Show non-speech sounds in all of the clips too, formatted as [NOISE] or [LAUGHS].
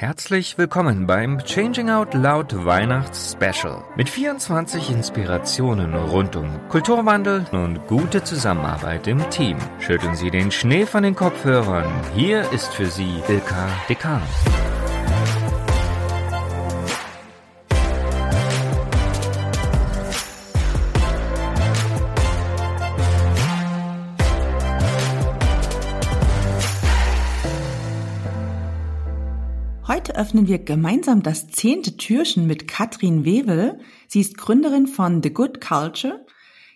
Herzlich willkommen beim Changing Out Loud Weihnachts Special mit 24 Inspirationen rund um Kulturwandel und gute Zusammenarbeit im Team. Schütteln Sie den Schnee von den Kopfhörern. Hier ist für Sie Ilka Dekan. Heute öffnen wir gemeinsam das zehnte Türchen mit Katrin Wewel. Sie ist Gründerin von The Good Culture.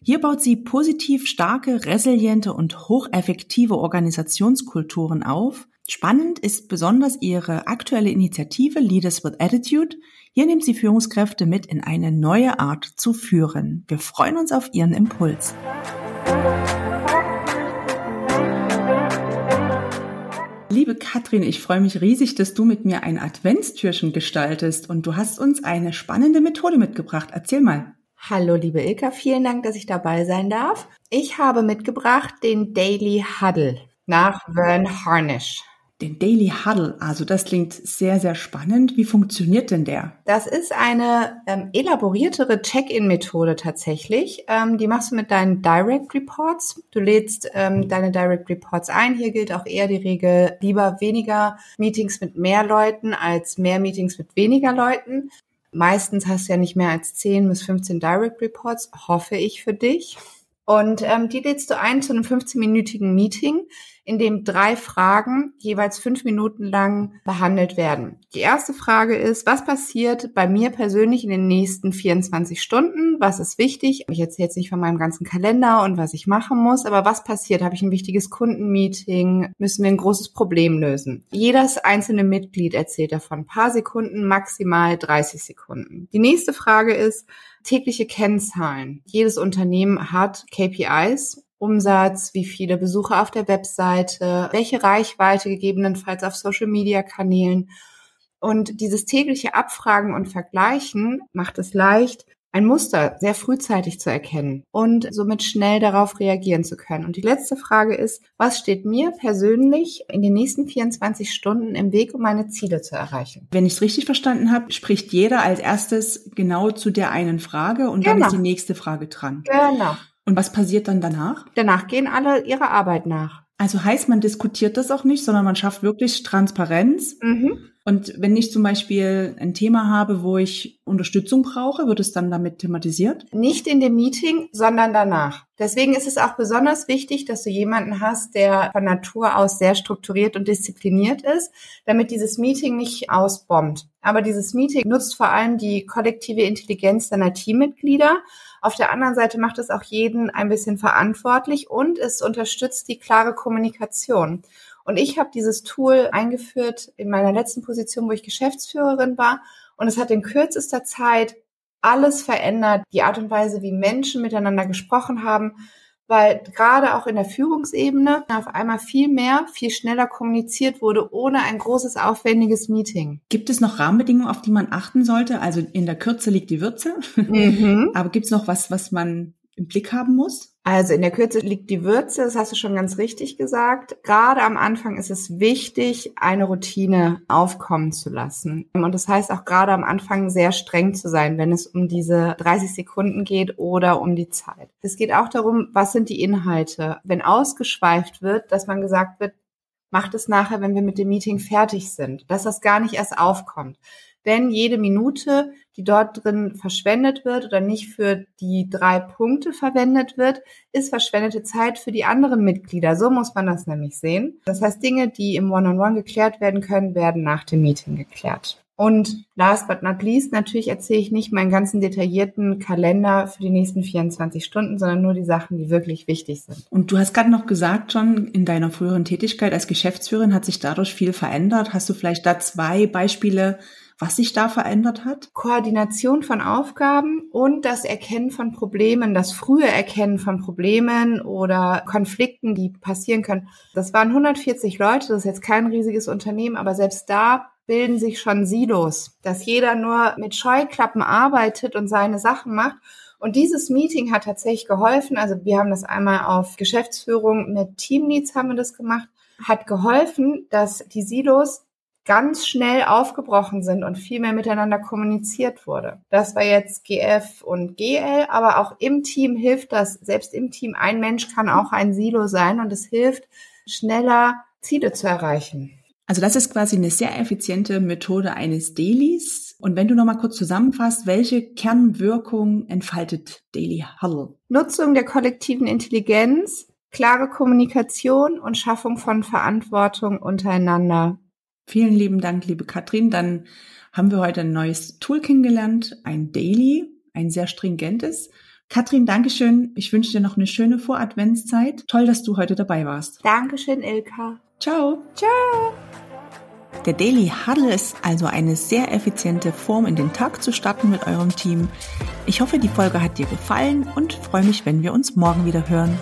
Hier baut sie positiv starke, resiliente und hocheffektive Organisationskulturen auf. Spannend ist besonders ihre aktuelle Initiative Leaders with Attitude. Hier nimmt sie Führungskräfte mit in eine neue Art zu führen. Wir freuen uns auf ihren Impuls. Liebe Katrin, ich freue mich riesig, dass du mit mir ein Adventstürchen gestaltest und du hast uns eine spannende Methode mitgebracht. Erzähl mal. Hallo, liebe Ilka, vielen Dank, dass ich dabei sein darf. Ich habe mitgebracht den Daily Huddle nach Vern Harnish den Daily Huddle. Also das klingt sehr, sehr spannend. Wie funktioniert denn der? Das ist eine ähm, elaboriertere Check-in-Methode tatsächlich. Ähm, die machst du mit deinen Direct Reports. Du lädst ähm, deine Direct Reports ein. Hier gilt auch eher die Regel, lieber weniger Meetings mit mehr Leuten als mehr Meetings mit weniger Leuten. Meistens hast du ja nicht mehr als 10 bis 15 Direct Reports, hoffe ich für dich. Und ähm, die lädst du ein zu einem 15-minütigen Meeting in dem drei Fragen jeweils fünf Minuten lang behandelt werden. Die erste Frage ist, was passiert bei mir persönlich in den nächsten 24 Stunden? Was ist wichtig? Ich erzähle jetzt nicht von meinem ganzen Kalender und was ich machen muss, aber was passiert? Habe ich ein wichtiges Kundenmeeting? Müssen wir ein großes Problem lösen? Jedes einzelne Mitglied erzählt davon ein paar Sekunden, maximal 30 Sekunden. Die nächste Frage ist, tägliche Kennzahlen. Jedes Unternehmen hat KPIs Umsatz, wie viele Besucher auf der Webseite, welche Reichweite gegebenenfalls auf Social-Media-Kanälen. Und dieses tägliche Abfragen und Vergleichen macht es leicht, ein Muster sehr frühzeitig zu erkennen und somit schnell darauf reagieren zu können. Und die letzte Frage ist, was steht mir persönlich in den nächsten 24 Stunden im Weg, um meine Ziele zu erreichen? Wenn ich es richtig verstanden habe, spricht jeder als erstes genau zu der einen Frage und genau. dann ist die nächste Frage dran. Genau. Und was passiert dann danach? Danach gehen alle ihrer Arbeit nach. Also heißt, man diskutiert das auch nicht, sondern man schafft wirklich Transparenz. Mhm. Und wenn ich zum Beispiel ein Thema habe, wo ich Unterstützung brauche, wird es dann damit thematisiert? Nicht in dem Meeting, sondern danach. Deswegen ist es auch besonders wichtig, dass du jemanden hast, der von Natur aus sehr strukturiert und diszipliniert ist, damit dieses Meeting nicht ausbombt. Aber dieses Meeting nutzt vor allem die kollektive Intelligenz deiner Teammitglieder auf der anderen Seite macht es auch jeden ein bisschen verantwortlich und es unterstützt die klare Kommunikation. Und ich habe dieses Tool eingeführt in meiner letzten Position, wo ich Geschäftsführerin war. Und es hat in kürzester Zeit alles verändert, die Art und Weise, wie Menschen miteinander gesprochen haben, weil gerade auch in der Führungsebene auf einmal viel mehr, viel schneller kommuniziert wurde, ohne ein großes, aufwendiges Meeting. Gibt es noch Rahmenbedingungen, auf die man achten sollte? Also in der Kürze liegt die Würze. Mhm. [LAUGHS] Aber gibt es noch was, was man im Blick haben muss? Also in der Kürze liegt die Würze, das hast du schon ganz richtig gesagt. Gerade am Anfang ist es wichtig, eine Routine aufkommen zu lassen. Und das heißt auch gerade am Anfang sehr streng zu sein, wenn es um diese 30 Sekunden geht oder um die Zeit. Es geht auch darum, was sind die Inhalte. Wenn ausgeschweift wird, dass man gesagt wird, macht es nachher, wenn wir mit dem Meeting fertig sind, dass das gar nicht erst aufkommt. Denn jede Minute, die dort drin verschwendet wird oder nicht für die drei Punkte verwendet wird, ist verschwendete Zeit für die anderen Mitglieder. So muss man das nämlich sehen. Das heißt, Dinge, die im One-on-One -on -One geklärt werden können, werden nach dem Meeting geklärt. Und last but not least, natürlich erzähle ich nicht meinen ganzen detaillierten Kalender für die nächsten 24 Stunden, sondern nur die Sachen, die wirklich wichtig sind. Und du hast gerade noch gesagt, schon in deiner früheren Tätigkeit als Geschäftsführerin hat sich dadurch viel verändert. Hast du vielleicht da zwei Beispiele, was sich da verändert hat? Koordination von Aufgaben und das Erkennen von Problemen, das frühe Erkennen von Problemen oder Konflikten, die passieren können. Das waren 140 Leute, das ist jetzt kein riesiges Unternehmen, aber selbst da bilden sich schon Silos, dass jeder nur mit Scheuklappen arbeitet und seine Sachen macht. Und dieses Meeting hat tatsächlich geholfen. Also wir haben das einmal auf Geschäftsführung mit Teamleads haben wir das gemacht, hat geholfen, dass die Silos ganz schnell aufgebrochen sind und viel mehr miteinander kommuniziert wurde. Das war jetzt GF und GL, aber auch im Team hilft das. Selbst im Team, ein Mensch kann auch ein Silo sein und es hilft, schneller Ziele zu erreichen. Also das ist quasi eine sehr effiziente Methode eines Dailies. Und wenn du nochmal kurz zusammenfasst, welche Kernwirkung entfaltet Daily Huddle? Nutzung der kollektiven Intelligenz, klare Kommunikation und Schaffung von Verantwortung untereinander. Vielen lieben Dank, liebe Katrin. Dann haben wir heute ein neues Tool kennengelernt, ein Daily, ein sehr stringentes. Katrin, Dankeschön. Ich wünsche dir noch eine schöne Voradventszeit. Toll, dass du heute dabei warst. Dankeschön, Ilka. Ciao. Ciao. Der Daily Huddle ist also eine sehr effiziente Form, in den Tag zu starten mit eurem Team. Ich hoffe, die Folge hat dir gefallen und freue mich, wenn wir uns morgen wieder hören.